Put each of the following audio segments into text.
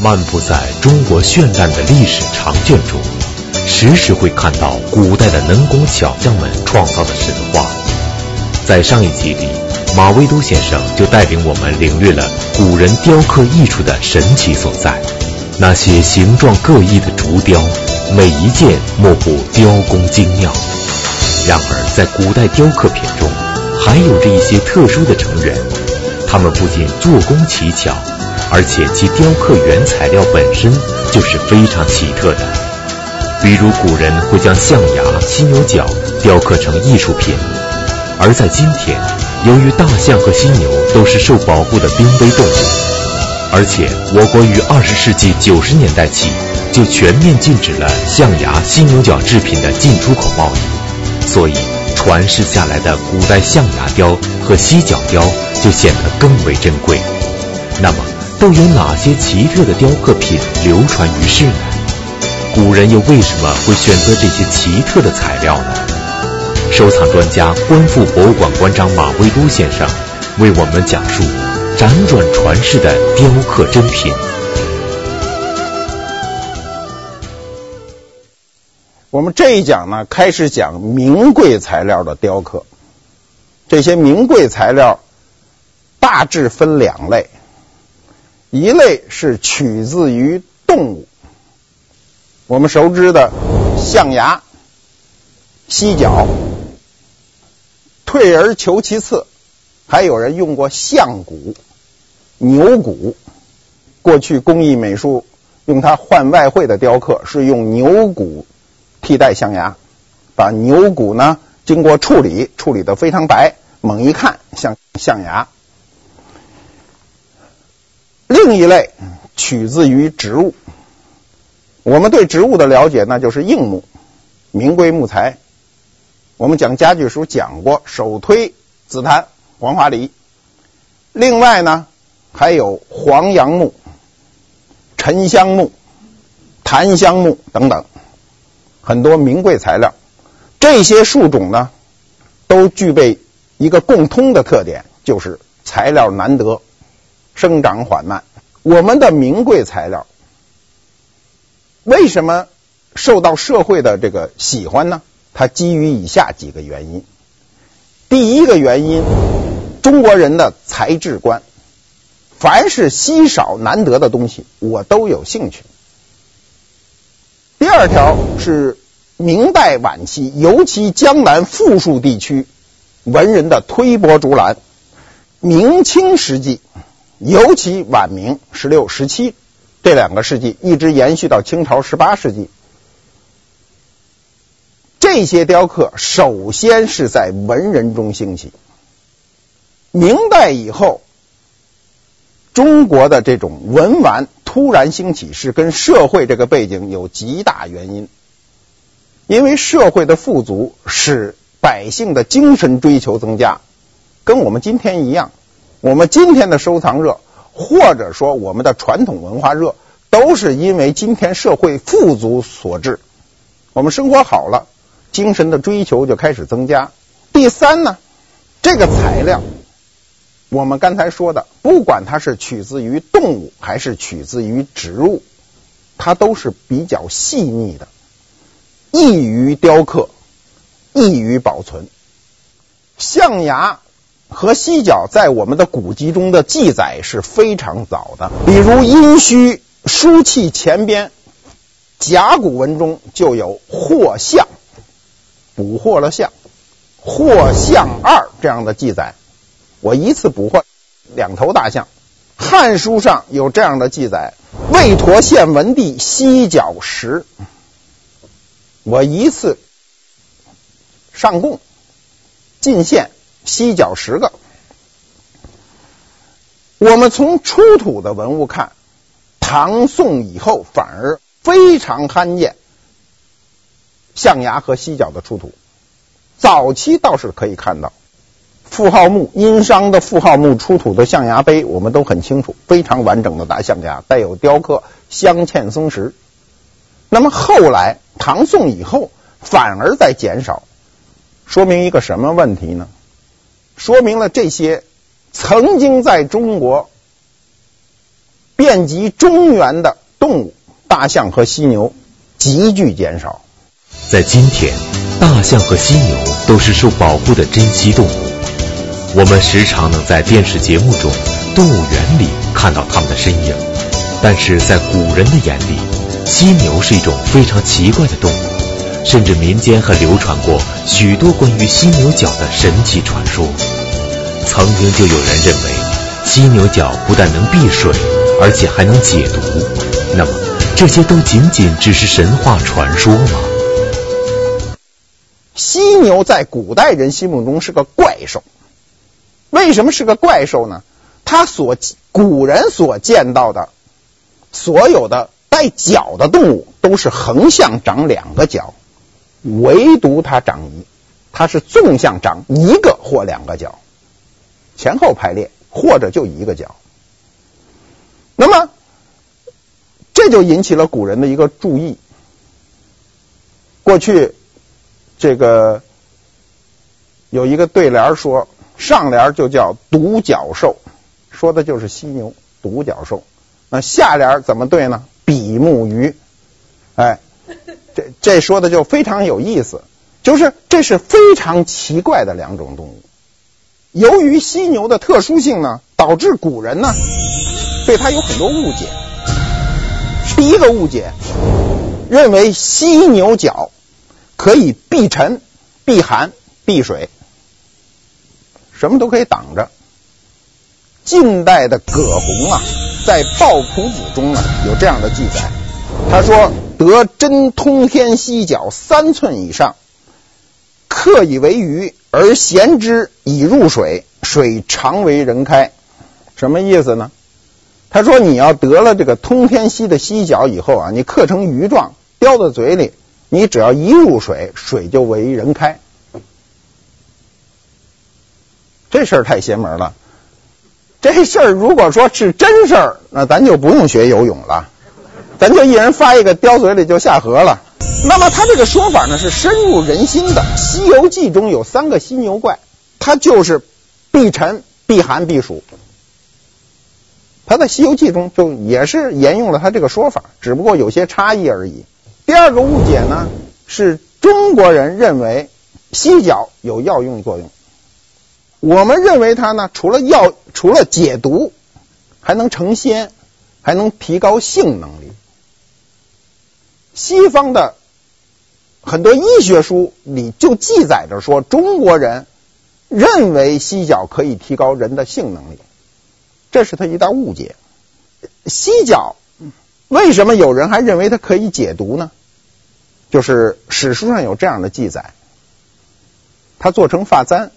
漫步在中国绚烂的历史长卷中，时时会看到古代的能工巧匠们创造的神话。在上一集里，马未都先生就带领我们领略了古人雕刻艺术的神奇所在。那些形状各异的竹雕，每一件莫不雕工精妙。然而，在古代雕刻品中，还有着一些特殊的成员，他们不仅做工奇巧。而且其雕刻原材料本身就是非常奇特的，比如古人会将象牙、犀牛角雕刻成艺术品，而在今天，由于大象和犀牛都是受保护的濒危动物，而且我国于二十世纪九十年代起就全面禁止了象牙、犀牛角制品的进出口贸易，所以传世下来的古代象牙雕和犀角雕就显得更为珍贵。那么，都有哪些奇特的雕刻品流传于世呢？古人又为什么会选择这些奇特的材料呢？收藏专家、观复博物馆馆长马未都先生为我们讲述辗转传世的雕刻珍品。我们这一讲呢，开始讲名贵材料的雕刻。这些名贵材料大致分两类。一类是取自于动物，我们熟知的象牙、犀角。退而求其次，还有人用过象骨、牛骨。过去工艺美术用它换外汇的雕刻是用牛骨替代象牙，把牛骨呢经过处理，处理得非常白，猛一看像象牙。另一类取自于植物，我们对植物的了解那就是硬木、名贵木材。我们讲家具书讲过，首推紫檀、黄花梨。另外呢，还有黄杨木、沉香木、檀香木等等，很多名贵材料。这些树种呢，都具备一个共通的特点，就是材料难得。生长缓慢，我们的名贵材料为什么受到社会的这个喜欢呢？它基于以下几个原因。第一个原因，中国人的材质观，凡是稀少难得的东西，我都有兴趣。第二条是明代晚期，尤其江南富庶地区文人的推波助澜。明清时期。尤其晚明十六、十七这两个世纪，一直延续到清朝十八世纪，这些雕刻首先是在文人中兴起。明代以后，中国的这种文玩突然兴起，是跟社会这个背景有极大原因。因为社会的富足，使百姓的精神追求增加，跟我们今天一样。我们今天的收藏热，或者说我们的传统文化热，都是因为今天社会富足所致。我们生活好了，精神的追求就开始增加。第三呢，这个材料，我们刚才说的，不管它是取自于动物还是取自于植物，它都是比较细腻的，易于雕刻，易于保存。象牙。和犀角在我们的古籍中的记载是非常早的，比如《殷墟书契前边》甲骨文中就有“获象”，捕获了象，“获象二”这样的记载。我一次捕获两头大象。《汉书》上有这样的记载：“魏陀献文帝犀角十”，我一次上贡进献。犀角十个。我们从出土的文物看，唐宋以后反而非常罕见象牙和犀角的出土。早期倒是可以看到，妇号墓殷商的妇号墓出土的象牙杯，我们都很清楚，非常完整的大象牙，带有雕刻镶嵌松石。那么后来唐宋以后反而在减少，说明一个什么问题呢？说明了这些曾经在中国遍及中原的动物，大象和犀牛急剧减少。在今天，大象和犀牛都是受保护的珍稀动物。我们时常能在电视节目中、动物园里看到它们的身影，但是在古人的眼里，犀牛是一种非常奇怪的动物。甚至民间还流传过许多关于犀牛角的神奇传说。曾经就有人认为，犀牛角不但能避水，而且还能解毒。那么，这些都仅仅只是神话传说吗？犀牛在古代人心目中是个怪兽。为什么是个怪兽呢？它所古人所见到的所有的带角的动物，都是横向长两个角。唯独它长一，它是纵向长一个或两个角，前后排列或者就一个角。那么这就引起了古人的一个注意。过去这个有一个对联说，上联就叫独角兽，说的就是犀牛独角兽。那下联怎么对呢？比目鱼，哎。这这说的就非常有意思，就是这是非常奇怪的两种动物。由于犀牛的特殊性呢，导致古人呢对它有很多误解。第一个误解，认为犀牛角可以避尘、避寒、避水，什么都可以挡着。近代的葛洪啊，在《抱朴子》中呢有这样的记载，他说。得真通天犀角三寸以上，刻以为鱼，而衔之以入水，水常为人开。什么意思呢？他说你要得了这个通天犀的犀角以后啊，你刻成鱼状，叼在嘴里，你只要一入水，水就为人开。这事儿太邪门了。这事儿如果说是真事儿，那咱就不用学游泳了。咱就一人发一个，叼嘴里就下河了。那么他这个说法呢，是深入人心的。《西游记》中有三个犀牛怪，他就是避尘、避寒、避暑。他在《西游记》中就也是沿用了他这个说法，只不过有些差异而已。第二个误解呢，是中国人认为犀角有药用作用。我们认为它呢，除了药，除了解毒，还能成仙，还能提高性能力。西方的很多医学书里就记载着说，中国人认为犀角可以提高人的性能力，这是他一大误解。犀角为什么有人还认为它可以解毒呢？就是史书上有这样的记载，它做成发簪，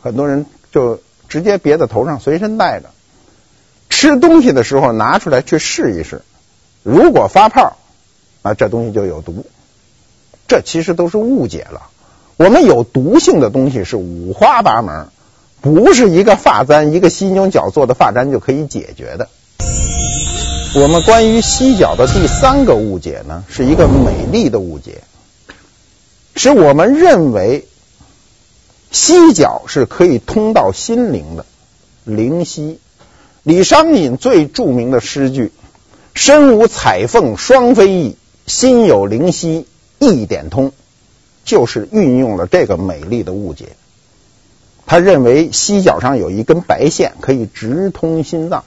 很多人就直接别在头上，随身带着，吃东西的时候拿出来去试一试，如果发泡。啊，这东西就有毒，这其实都是误解了。我们有毒性的东西是五花八门，不是一个发簪、一个犀牛角做的发簪就可以解决的。我们关于犀角的第三个误解呢，是一个美丽的误解，是我们认为犀角是可以通到心灵的，灵犀。李商隐最著名的诗句：“身无彩凤双飞翼。”心有灵犀一点通，就是运用了这个美丽的误解。他认为犀角上有一根白线，可以直通心脏。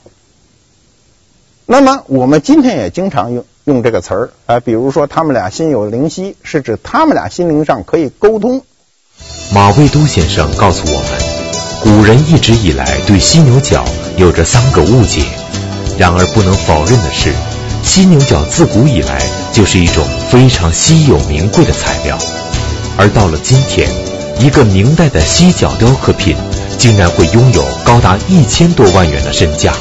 那么我们今天也经常用用这个词儿啊，比如说他们俩心有灵犀，是指他们俩心灵上可以沟通。马未都先生告诉我们，古人一直以来对犀牛角有着三个误解，然而不能否认的是。犀牛角自古以来就是一种非常稀有名贵的材料，而到了今天，一个明代的犀角雕刻品竟然会拥有高达一千多万元的身价。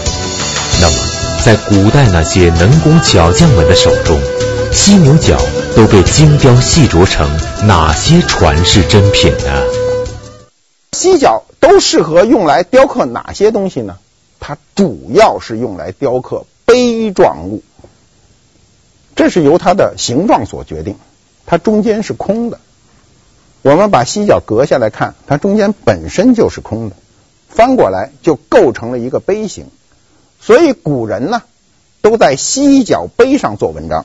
那么，在古代那些能工巧匠们的手中，犀牛角都被精雕细琢成哪些传世珍品呢？犀角都适合用来雕刻哪些东西呢？它主要是用来雕刻碑状物。这是由它的形状所决定，它中间是空的。我们把犀角割下来看，它中间本身就是空的，翻过来就构成了一个碑形。所以古人呢，都在犀角杯上做文章。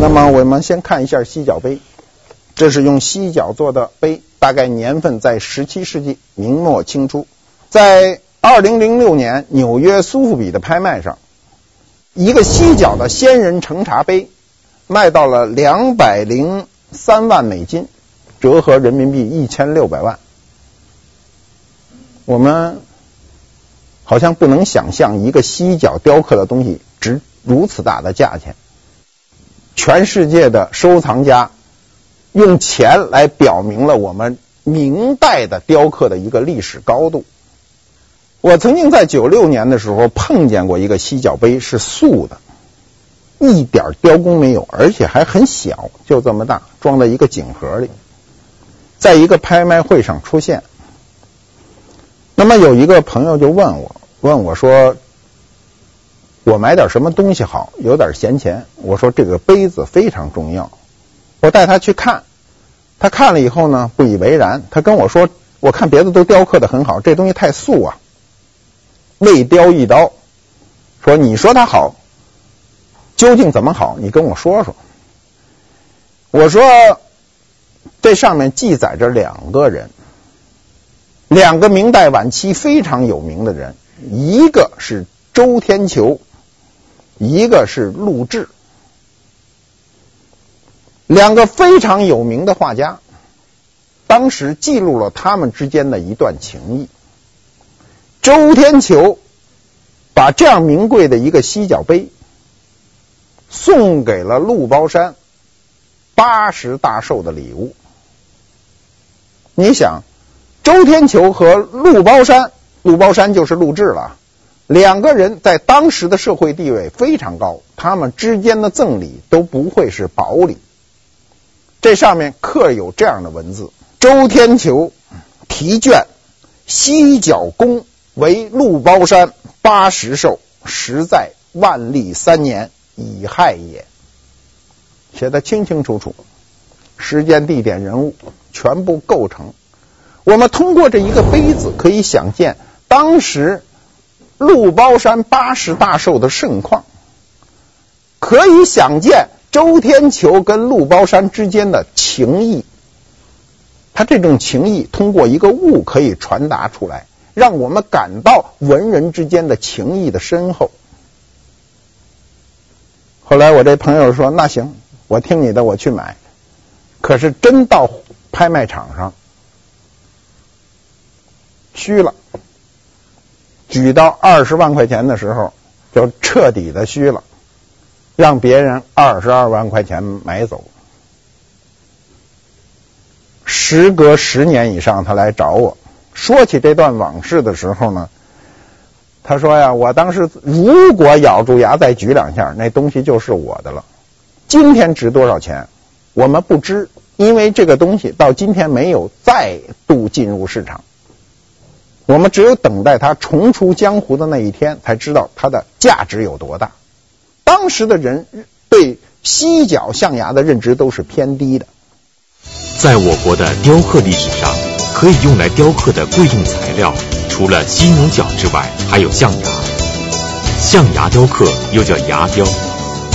那么我们先看一下犀角杯，这是用犀角做的杯，大概年份在十七世纪明末清初，在二零零六年纽约苏富比的拍卖上，一个犀角的仙人盛茶杯卖到了两百零三万美金，折合人民币一千六百万。我们好像不能想象一个犀角雕刻的东西值如此大的价钱。全世界的收藏家用钱来表明了我们明代的雕刻的一个历史高度。我曾经在九六年的时候碰见过一个犀角杯，是素的，一点雕工没有，而且还很小，就这么大，装在一个锦盒里，在一个拍卖会上出现。那么有一个朋友就问我，问我说：“我买点什么东西好？有点闲钱。”我说：“这个杯子非常重要。”我带他去看，他看了以后呢，不以为然。他跟我说：“我看别的都雕刻得很好，这东西太素啊，未雕一刀。”说：“你说它好，究竟怎么好？你跟我说说。”我说：“这上面记载着两个人。”两个明代晚期非常有名的人，一个是周天球，一个是陆志，两个非常有名的画家，当时记录了他们之间的一段情谊。周天球把这样名贵的一个犀角杯送给了陆包山八十大寿的礼物，你想？周天球和陆包山，陆包山就是陆贄了。两个人在当时的社会地位非常高，他们之间的赠礼都不会是薄礼。这上面刻有这样的文字：周天球题卷，犀角弓为陆包山八十寿，实在万历三年乙亥也。写的清清楚楚，时间、地点、人物全部构成。我们通过这一个杯子，可以想见当时陆包山八十大寿的盛况，可以想见周天球跟陆包山之间的情谊。他这种情谊通过一个物可以传达出来，让我们感到文人之间的情谊的深厚。后来我这朋友说：“那行，我听你的，我去买。”可是真到拍卖场上。虚了，举到二十万块钱的时候，就彻底的虚了，让别人二十二万块钱买走。时隔十年以上，他来找我说起这段往事的时候呢，他说呀，我当时如果咬住牙再举两下，那东西就是我的了。今天值多少钱，我们不知，因为这个东西到今天没有再度进入市场。我们只有等待它重出江湖的那一天，才知道它的价值有多大。当时的人对犀角象牙的认知都是偏低的。在我国的雕刻历史上，可以用来雕刻的贵重材料，除了犀牛角之外，还有象牙。象牙雕刻又叫牙雕。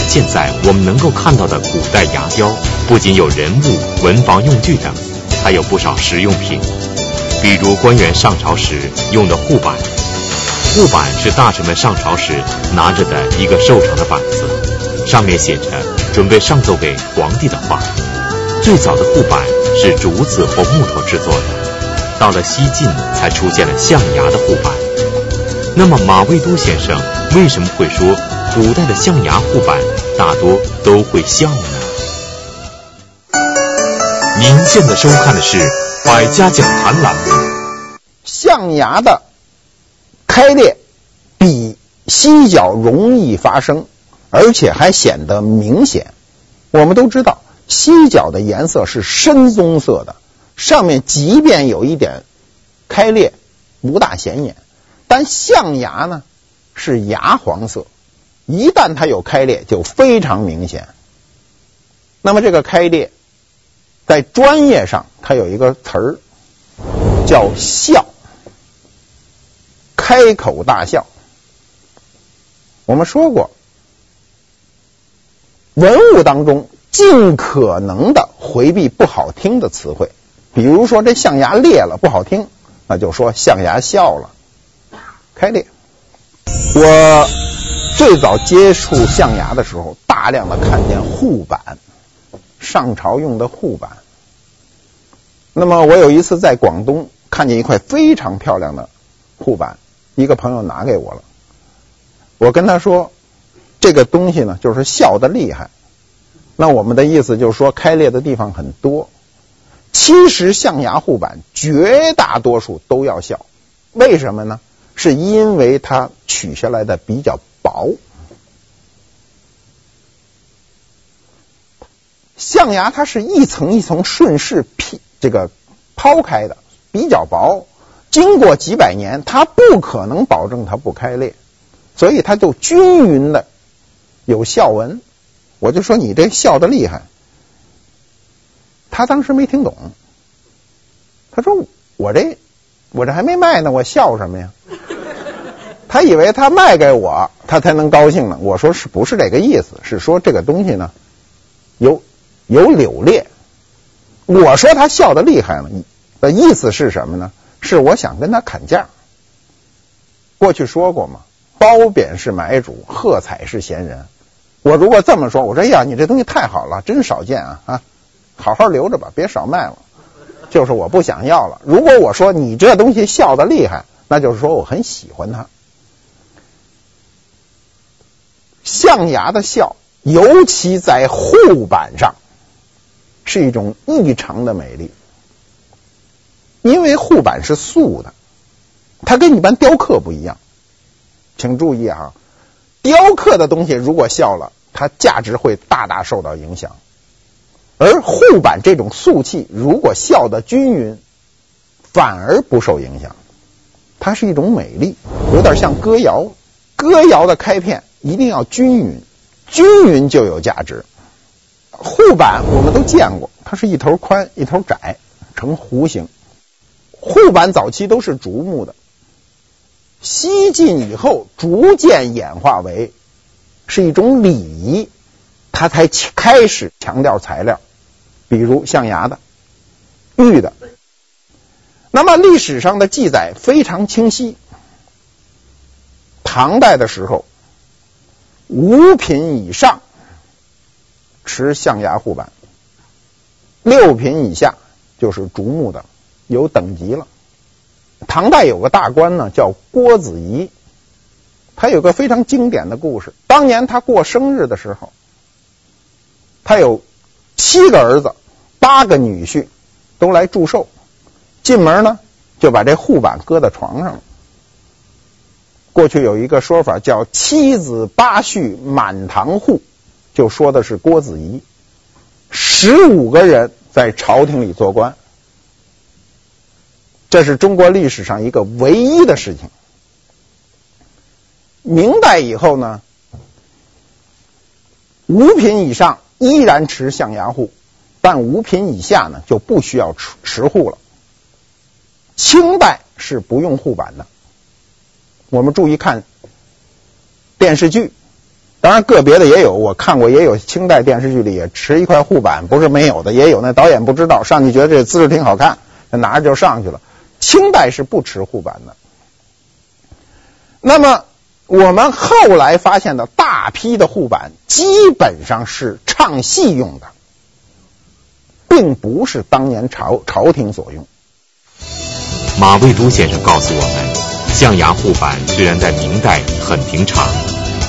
现在我们能够看到的古代牙雕，不仅有人物、文房用具等，还有不少实用品。比如官员上朝时用的护板，护板是大臣们上朝时拿着的一个瘦长的板子，上面写着准备上奏给皇帝的话。最早的护板是竹子或木头制作的，到了西晋才出现了象牙的护板。那么马未都先生为什么会说古代的象牙护板大多都会笑呢？您现在收看的是。百家讲坛栏目，象牙的开裂比犀角容易发生，而且还显得明显。我们都知道，犀角的颜色是深棕色的，上面即便有一点开裂，不大显眼。但象牙呢，是牙黄色，一旦它有开裂，就非常明显。那么这个开裂。在专业上，它有一个词儿叫“笑”，开口大笑。我们说过，文物当中尽可能的回避不好听的词汇，比如说这象牙裂了不好听，那就说象牙笑了，开裂。我最早接触象牙的时候，大量的看见护板，上朝用的护板。那么我有一次在广东看见一块非常漂亮的护板，一个朋友拿给我了。我跟他说，这个东西呢，就是笑得厉害。那我们的意思就是说，开裂的地方很多。其实象牙护板绝大多数都要笑，为什么呢？是因为它取下来的比较薄。象牙它是一层一层顺势劈这个抛开的，比较薄，经过几百年，它不可能保证它不开裂，所以它就均匀的有笑纹。我就说你这笑的厉害，他当时没听懂，他说我这我这还没卖呢，我笑什么呀？他以为他卖给我，他才能高兴呢。我说是不是这个意思？是说这个东西呢有有柳裂。我说他笑的厉害了，的意思是什么呢？是我想跟他砍价。过去说过嘛，褒贬是买主，喝彩是闲人。我如果这么说，我说哎呀，你这东西太好了，真少见啊啊，好好留着吧，别少卖了。就是我不想要了。如果我说你这东西笑的厉害，那就是说我很喜欢它。象牙的笑，尤其在护板上，是一种异常的美丽。因为护板是素的，它跟一般雕刻不一样。请注意啊。雕刻的东西如果笑了，它价值会大大受到影响；而护板这种素器，如果笑得均匀，反而不受影响。它是一种美丽，有点像歌谣。歌谣的开片一定要均匀，均匀就有价值。护板我们都见过，它是一头宽一头窄，呈弧形。护板早期都是竹木的。西晋以后，逐渐演化为是一种礼仪，它才开始强调材料，比如象牙的、玉的。那么历史上的记载非常清晰，唐代的时候，五品以上持象牙护板，六品以下就是竹木的，有等级了。唐代有个大官呢，叫郭子仪，他有个非常经典的故事。当年他过生日的时候，他有七个儿子，八个女婿都来祝寿。进门呢，就把这护板搁在床上了。过去有一个说法叫“七子八婿满堂护”，就说的是郭子仪。十五个人在朝廷里做官。这是中国历史上一个唯一的事情。明代以后呢，五品以上依然持象牙护，但五品以下呢就不需要持持护了。清代是不用护板的。我们注意看电视剧，当然个别的也有，我看过也有清代电视剧里也持一块护板，不是没有的，也有。那导演不知道，上去觉得这姿势挺好看，拿着就上去了。清代是不持护板的。那么我们后来发现的大批的护板，基本上是唱戏用的，并不是当年朝朝廷所用。马未都先生告诉我们，象牙护板虽然在明代很平常，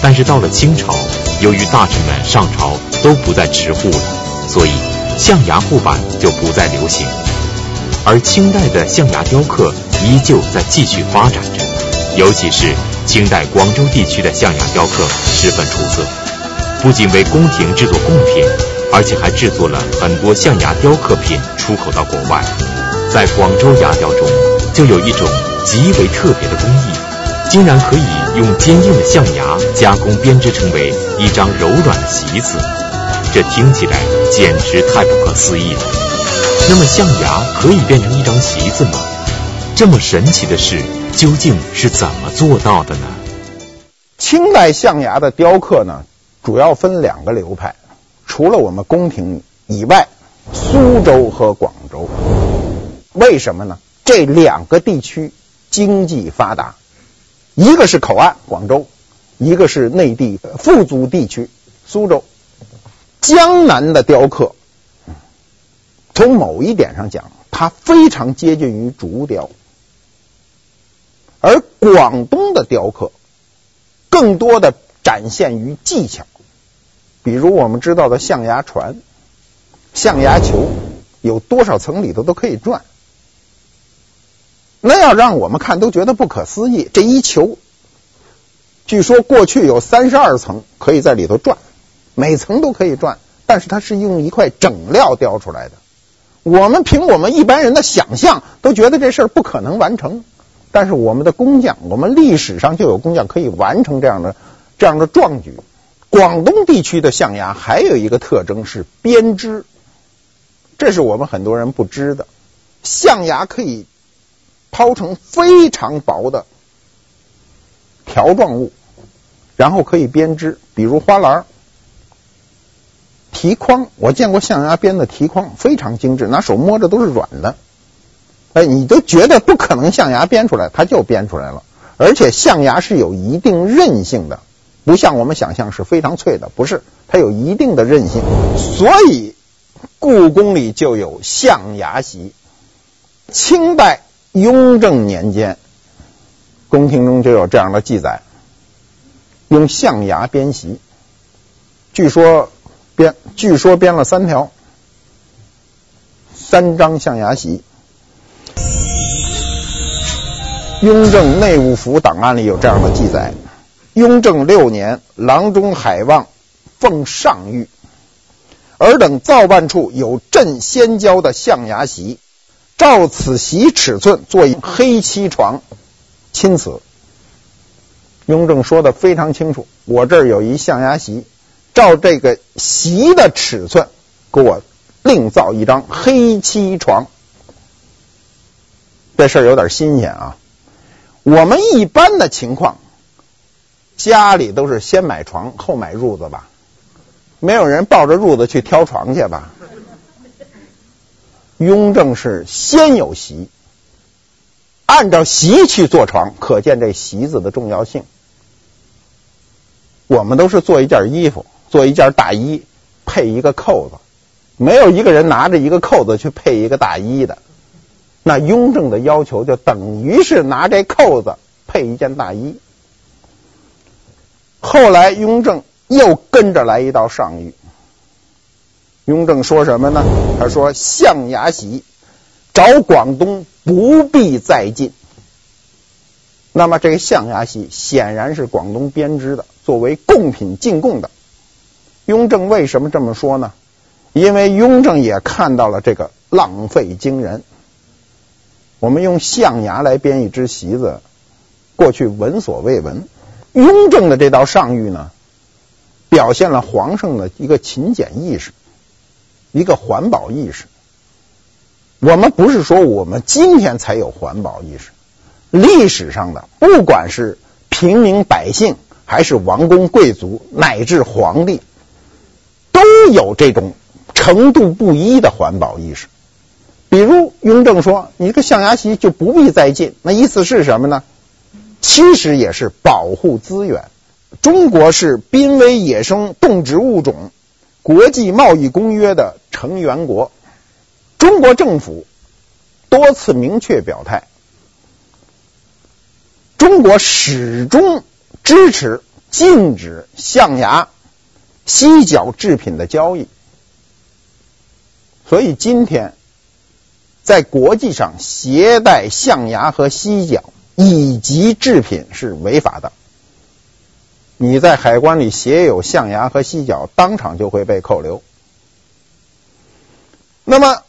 但是到了清朝，由于大臣们上朝都不再持护了，所以象牙护板就不再流行。而清代的象牙雕刻依旧在继续发展着，尤其是清代广州地区的象牙雕刻十分出色，不仅为宫廷制作贡品，而且还制作了很多象牙雕刻品出口到国外。在广州牙雕中，就有一种极为特别的工艺，竟然可以用坚硬的象牙加工编织成为一张柔软的席子，这听起来简直太不可思议了。那么象牙可以变成一张席子吗？这么神奇的事究竟是怎么做到的呢？清代象牙的雕刻呢，主要分两个流派。除了我们宫廷以外，苏州和广州。为什么呢？这两个地区经济发达，一个是口岸广州，一个是内地富足地区苏州。江南的雕刻，从某一点上讲，它非常接近于竹雕，而广东的雕刻更多的展现于技巧，比如我们知道的象牙船、象牙球，有多少层里头都可以转。那要让我们看都觉得不可思议。这一球，据说过去有三十二层可以在里头转，每层都可以转，但是它是用一块整料雕出来的。我们凭我们一般人的想象，都觉得这事儿不可能完成。但是我们的工匠，我们历史上就有工匠可以完成这样的这样的壮举。广东地区的象牙还有一个特征是编织，这是我们很多人不知的。象牙可以。抛成非常薄的条状物，然后可以编织，比如花篮、提筐。我见过象牙编的提筐，非常精致，拿手摸着都是软的。哎，你都觉得不可能象牙编出来，它就编出来了。而且象牙是有一定韧性的，不像我们想象是非常脆的，不是，它有一定的韧性。所以故宫里就有象牙席。清代。雍正年间，宫廷中就有这样的记载：用象牙编席，据说编，据说编了三条，三张象牙席。雍正内务府档案里有这样的记载：雍正六年，郎中海望奉上谕，尔等造办处有镇仙交的象牙席。照此席尺寸做一黑漆床，钦此。雍正说的非常清楚，我这儿有一象牙席，照这个席的尺寸，给我另造一张黑漆床。这事儿有点新鲜啊！我们一般的情况，家里都是先买床后买褥子吧，没有人抱着褥子去挑床去吧？雍正是先有席，按照席去做床，可见这席子的重要性。我们都是做一件衣服，做一件大衣，配一个扣子，没有一个人拿着一个扣子去配一个大衣的。那雍正的要求就等于是拿这扣子配一件大衣。后来雍正又跟着来一道上谕。雍正说什么呢？他说：“象牙席找广东不必再进。”那么这个象牙席显然是广东编织的，作为贡品进贡的。雍正为什么这么说呢？因为雍正也看到了这个浪费惊人。我们用象牙来编一只席子，过去闻所未闻。雍正的这道上谕呢，表现了皇上的一个勤俭意识。一个环保意识，我们不是说我们今天才有环保意识，历史上的不管是平民百姓，还是王公贵族，乃至皇帝，都有这种程度不一的环保意识。比如雍正说：“你这个象牙席就不必再进。”那意思是什么呢？其实也是保护资源。中国是濒危野生动植物种。国际贸易公约的成员国，中国政府多次明确表态，中国始终支持禁止象牙、犀角制品的交易。所以今天在国际上携带象牙和犀角以及制品是违法的。你在海关里携有象牙和犀角，当场就会被扣留。那么，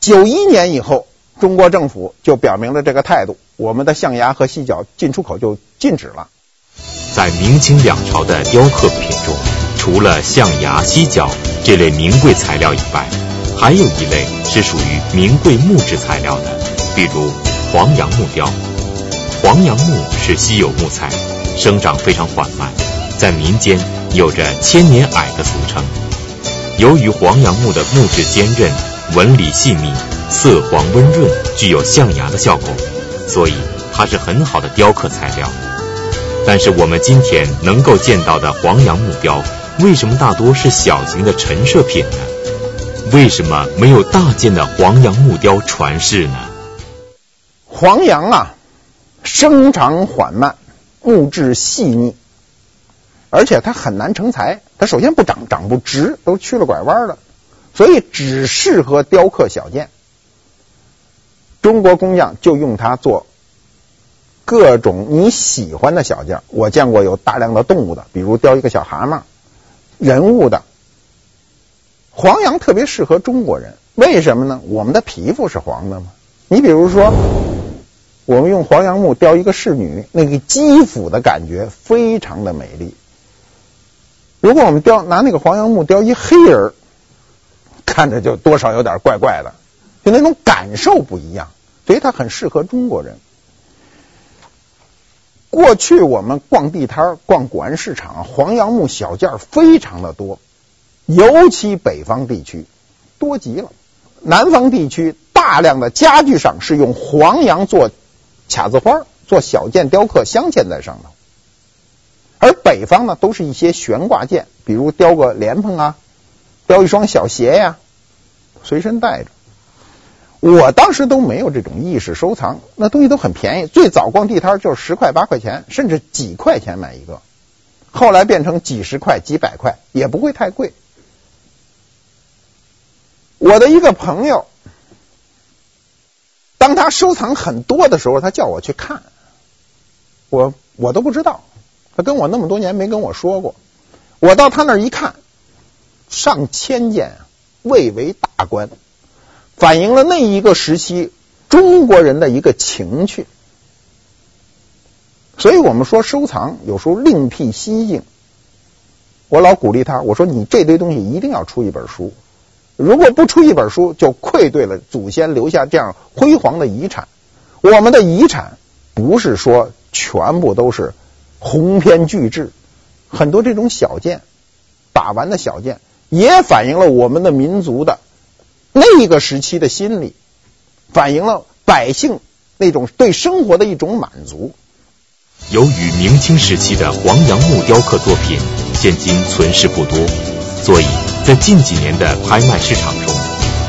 九一年以后，中国政府就表明了这个态度，我们的象牙和犀角进出口就禁止了。在明清两朝的雕刻品中，除了象牙、犀角这类名贵材料以外，还有一类是属于名贵木质材料的，比如黄杨木雕。黄杨木是稀有木材。生长非常缓慢，在民间有着“千年矮”的俗称。由于黄杨木的木质坚韧、纹理细腻、色黄温润，具有象牙的效果，所以它是很好的雕刻材料。但是我们今天能够见到的黄杨木雕，为什么大多是小型的陈设品呢？为什么没有大件的黄杨木雕传世呢？黄杨啊，生长缓慢，木质细腻，而且它很难成材。它首先不长，长不直，都曲了拐弯的，所以只适合雕刻小件。中国工匠就用它做各种你喜欢的小件。我见过有大量的动物的，比如雕一个小蛤蟆；人物的，黄杨特别适合中国人。为什么呢？我们的皮肤是黄的嘛？你比如说，我们用黄杨木雕一个仕女，那个肌肤的感觉非常的美丽。如果我们雕拿那个黄杨木雕一黑人，看着就多少有点怪怪的，就那种感受不一样，所以它很适合中国人。过去我们逛地摊、逛古玩市场，黄杨木小件非常的多，尤其北方地区多极了。南方地区大量的家具上是用黄杨做卡子花、做小件雕刻镶嵌在上头。而北方呢，都是一些悬挂件，比如雕个莲蓬啊，雕一双小鞋呀，随身带着。我当时都没有这种意识收藏，那东西都很便宜，最早逛地摊就是十块八块钱，甚至几块钱买一个，后来变成几十块、几百块，也不会太贵。我的一个朋友，当他收藏很多的时候，他叫我去看，我我都不知道。他跟我那么多年没跟我说过，我到他那儿一看，上千件，蔚为大观，反映了那一个时期中国人的一个情趣。所以我们说收藏有时候另辟蹊径。我老鼓励他，我说你这堆东西一定要出一本书，如果不出一本书，就愧对了祖先留下这样辉煌的遗产。我们的遗产不是说全部都是。鸿篇巨制，很多这种小件，把玩的小件，也反映了我们的民族的那个时期的心理，反映了百姓那种对生活的一种满足。由于明清时期的黄杨木雕刻作品现今存世不多，所以在近几年的拍卖市场中，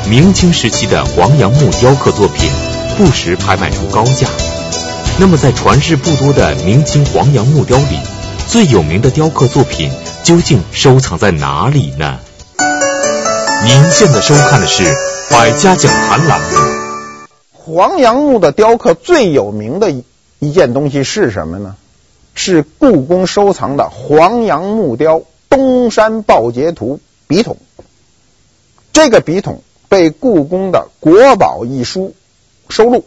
明清时期的黄杨木雕刻作品不时拍卖出高价。那么，在传世不多的明清黄杨木雕里，最有名的雕刻作品究竟收藏在哪里呢？您现在收看的是《百家讲坛》栏目。黄杨木的雕刻最有名的一一件东西是什么呢？是故宫收藏的黄杨木雕东山报节图笔筒。这个笔筒被故宫的《国宝》一书收录。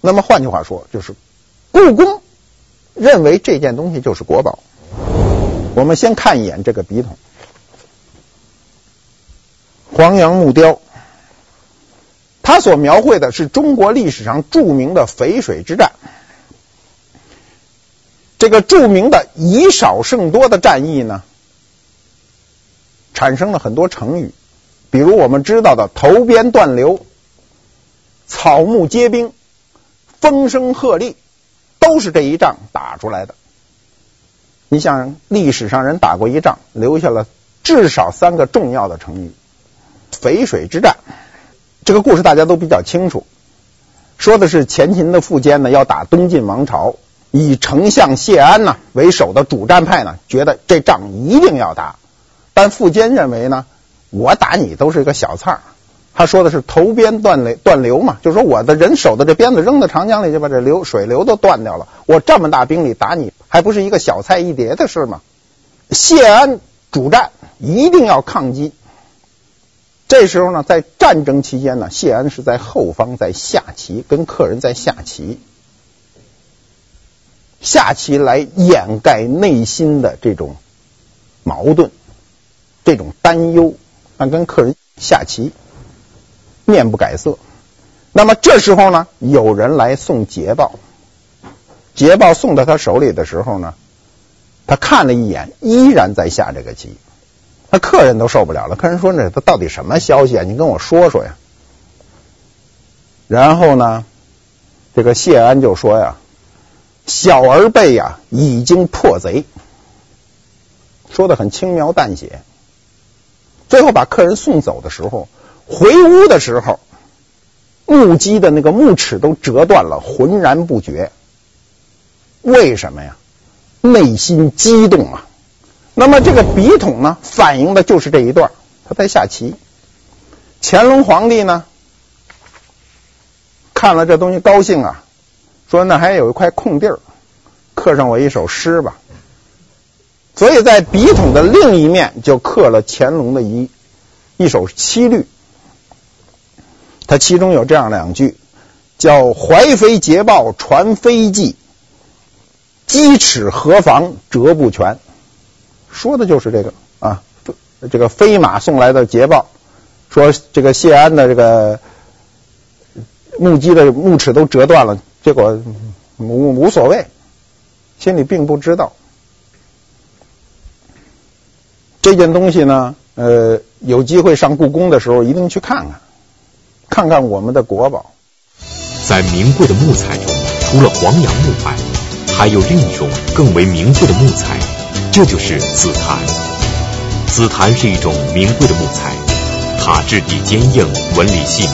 那么换句话说，就是故宫认为这件东西就是国宝。我们先看一眼这个笔筒，黄杨木雕，它所描绘的是中国历史上著名的淝水之战。这个著名的以少胜多的战役呢，产生了很多成语，比如我们知道的“投鞭断流”、“草木皆兵”。风声鹤唳，都是这一仗打出来的。你像历史上人打过一仗，留下了至少三个重要的成语。淝水之战，这个故事大家都比较清楚，说的是前秦的苻坚呢要打东晋王朝，以丞相谢安呢为首的主战派呢觉得这仗一定要打，但苻坚认为呢，我打你都是一个小菜儿。他说的是投鞭断流断流嘛，就说我的人手的这鞭子扔到长江里，就把这流水流都断掉了。我这么大兵力打你，还不是一个小菜一碟的事吗？谢安主战，一定要抗击。这时候呢，在战争期间呢，谢安是在后方在下棋，跟客人在下棋，下棋来掩盖内心的这种矛盾、这种担忧，啊，跟客人下棋。面不改色，那么这时候呢，有人来送捷报，捷报送到他手里的时候呢，他看了一眼，依然在下这个棋。那客人都受不了了。客人说：“这到底什么消息啊？你跟我说说呀。”然后呢，这个谢安就说呀：“小儿辈呀，已经破贼。”说的很轻描淡写。最后把客人送走的时候，回屋的时候，木屐的那个木齿都折断了，浑然不觉。为什么呀？内心激动啊！那么这个笔筒呢，反映的就是这一段。他在下棋，乾隆皇帝呢，看了这东西高兴啊，说那还有一块空地儿，刻上我一首诗吧。所以在笔筒的另一面就刻了乾隆的一一首七律，他其中有这样两句，叫“怀非捷报传非济”。鸡齿何妨折不全，说的就是这个啊，这个飞马送来的捷报，说这个谢安的这个木屐的木齿都折断了，结果无无所谓，心里并不知道这件东西呢。呃，有机会上故宫的时候，一定去看看，看看我们的国宝。在名贵的木材中，除了黄杨木外。还有另一种更为名贵的木材，这就是紫檀。紫檀是一种名贵的木材，它质地坚硬，纹理细腻，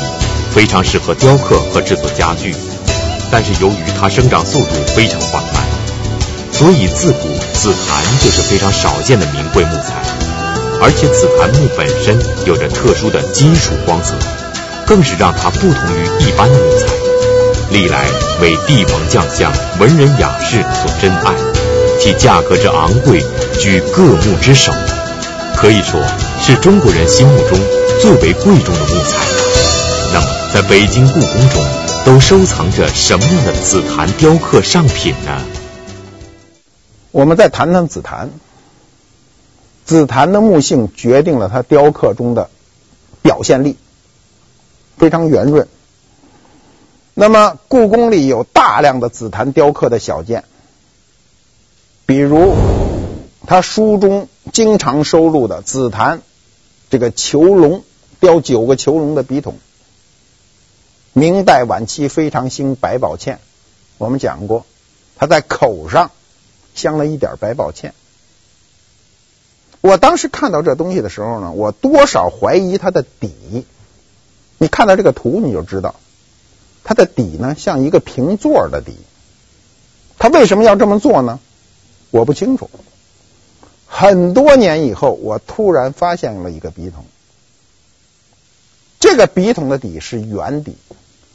非常适合雕刻和制作家具。但是由于它生长速度非常缓慢，所以自古紫檀就是非常少见的名贵木材。而且紫檀木本身有着特殊的金属光泽，更是让它不同于一般的木材。历来为帝王将相、文人雅士所珍爱，其价格之昂贵，居各木之首，可以说是中国人心目中最为贵重的木材。那么，在北京故宫中，都收藏着什么样的紫檀雕刻上品呢？我们再谈谈紫檀。紫檀的木性决定了它雕刻中的表现力，非常圆润。那么，故宫里有大量的紫檀雕刻的小件，比如他书中经常收录的紫檀这个囚龙雕九个囚龙的笔筒，明代晚期非常兴百宝嵌，我们讲过，它在口上镶了一点百宝嵌。我当时看到这东西的时候呢，我多少怀疑它的底。你看到这个图，你就知道。它的底呢，像一个平座的底。他为什么要这么做呢？我不清楚。很多年以后，我突然发现了一个笔筒，这个笔筒的底是圆底，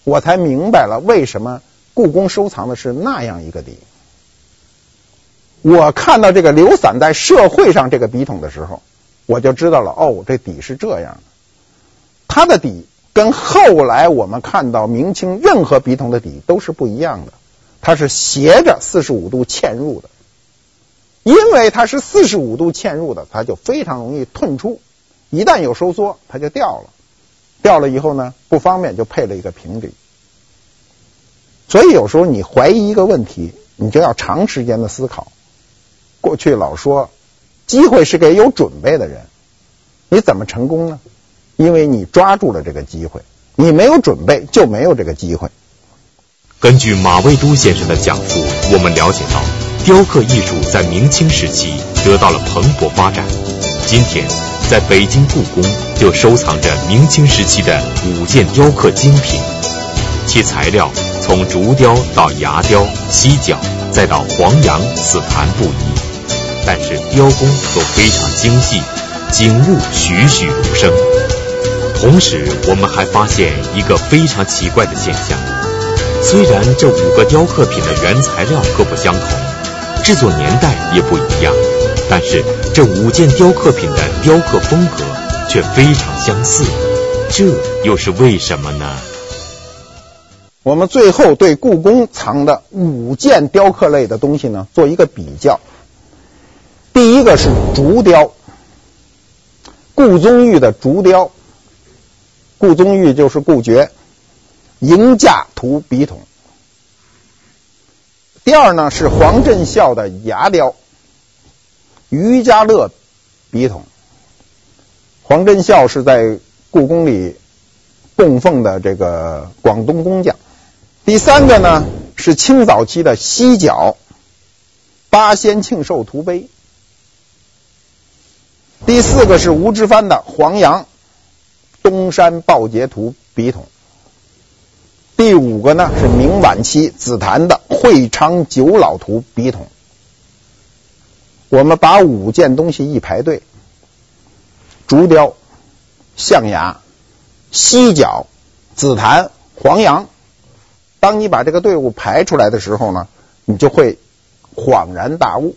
我才明白了为什么故宫收藏的是那样一个底。我看到这个流散在社会上这个笔筒的时候，我就知道了，哦，这底是这样的，它的底。跟后来我们看到明清任何笔筒的底都是不一样的，它是斜着四十五度嵌入的，因为它是四十五度嵌入的，它就非常容易褪出，一旦有收缩，它就掉了，掉了以后呢，不方便，就配了一个平底。所以有时候你怀疑一个问题，你就要长时间的思考。过去老说机会是给有准备的人，你怎么成功呢？因为你抓住了这个机会，你没有准备就没有这个机会。根据马未都先生的讲述，我们了解到，雕刻艺术在明清时期得到了蓬勃发展。今天，在北京故宫就收藏着明清时期的五件雕刻精品，其材料从竹雕到牙雕、犀角，再到黄杨、紫檀不一，但是雕工都非常精细，景物栩栩如生。同时，我们还发现一个非常奇怪的现象：虽然这五个雕刻品的原材料各不相同，制作年代也不一样，但是这五件雕刻品的雕刻风格却非常相似，这又是为什么呢？我们最后对故宫藏的五件雕刻类的东西呢，做一个比较。第一个是竹雕，顾宗玉的竹雕。顾宗玉就是顾诀，迎驾图笔筒。第二呢是黄振孝的牙雕，于家乐笔筒。黄真孝是在故宫里供奉的这个广东工匠。第三个呢是清早期的犀角八仙庆寿图碑。第四个是吴之藩的黄杨东山报捷图笔筒。第五个呢是明晚期紫檀的会昌九老图笔筒。我们把五件东西一排队：竹雕、象牙、犀角、紫檀、黄杨。当你把这个队伍排出来的时候呢，你就会恍然大悟。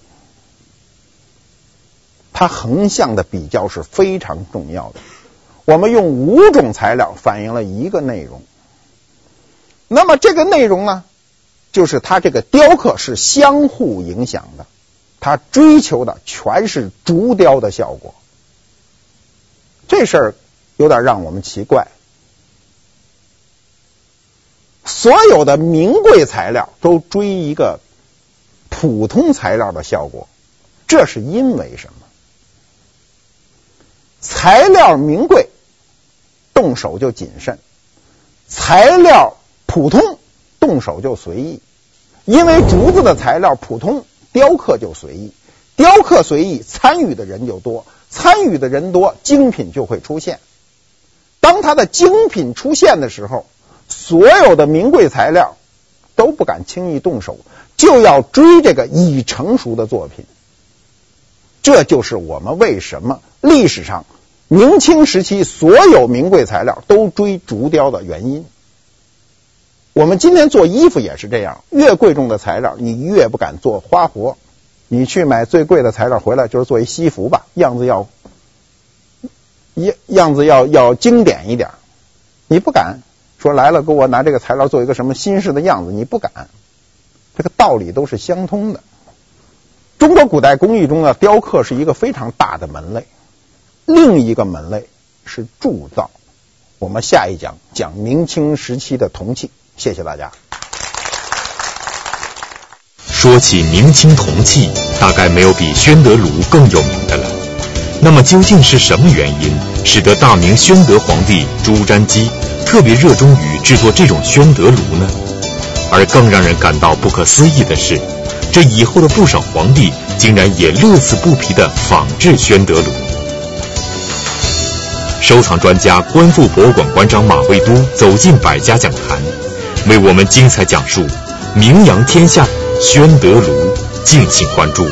它横向的比较是非常重要的。我们用五种材料反映了一个内容。那么这个内容呢，就是它这个雕刻是相互影响的，它追求的全是竹雕的效果。这事儿有点让我们奇怪。所有的名贵材料都追一个普通材料的效果，这是因为什么？材料名贵，动手就谨慎；材料普通，动手就随意。因为竹子的材料普通，雕刻就随意；雕刻随意，参与的人就多，参与的人多，精品就会出现。当它的精品出现的时候，所有的名贵材料都不敢轻易动手，就要追这个已成熟的作品。这就是我们为什么历史上明清时期所有名贵材料都追竹雕的原因。我们今天做衣服也是这样，越贵重的材料，你越不敢做花活。你去买最贵的材料回来，就是做一西服吧，样子要样样子要要经典一点，你不敢。说来了，给我拿这个材料做一个什么新式的样子，你不敢。这个道理都是相通的。中国古代工艺中的，雕刻是一个非常大的门类。另一个门类是铸造。我们下一讲讲明清时期的铜器。谢谢大家。说起明清铜器，大概没有比宣德炉更有名的了。那么究竟是什么原因，使得大明宣德皇帝朱瞻基特别热衷于制作这种宣德炉呢？而更让人感到不可思议的是，这以后的不少皇帝竟然也乐此不疲地仿制宣德炉。收藏专家、观复博物馆馆长马未都走进百家讲坛，为我们精彩讲述名扬天下宣德炉，敬请关注。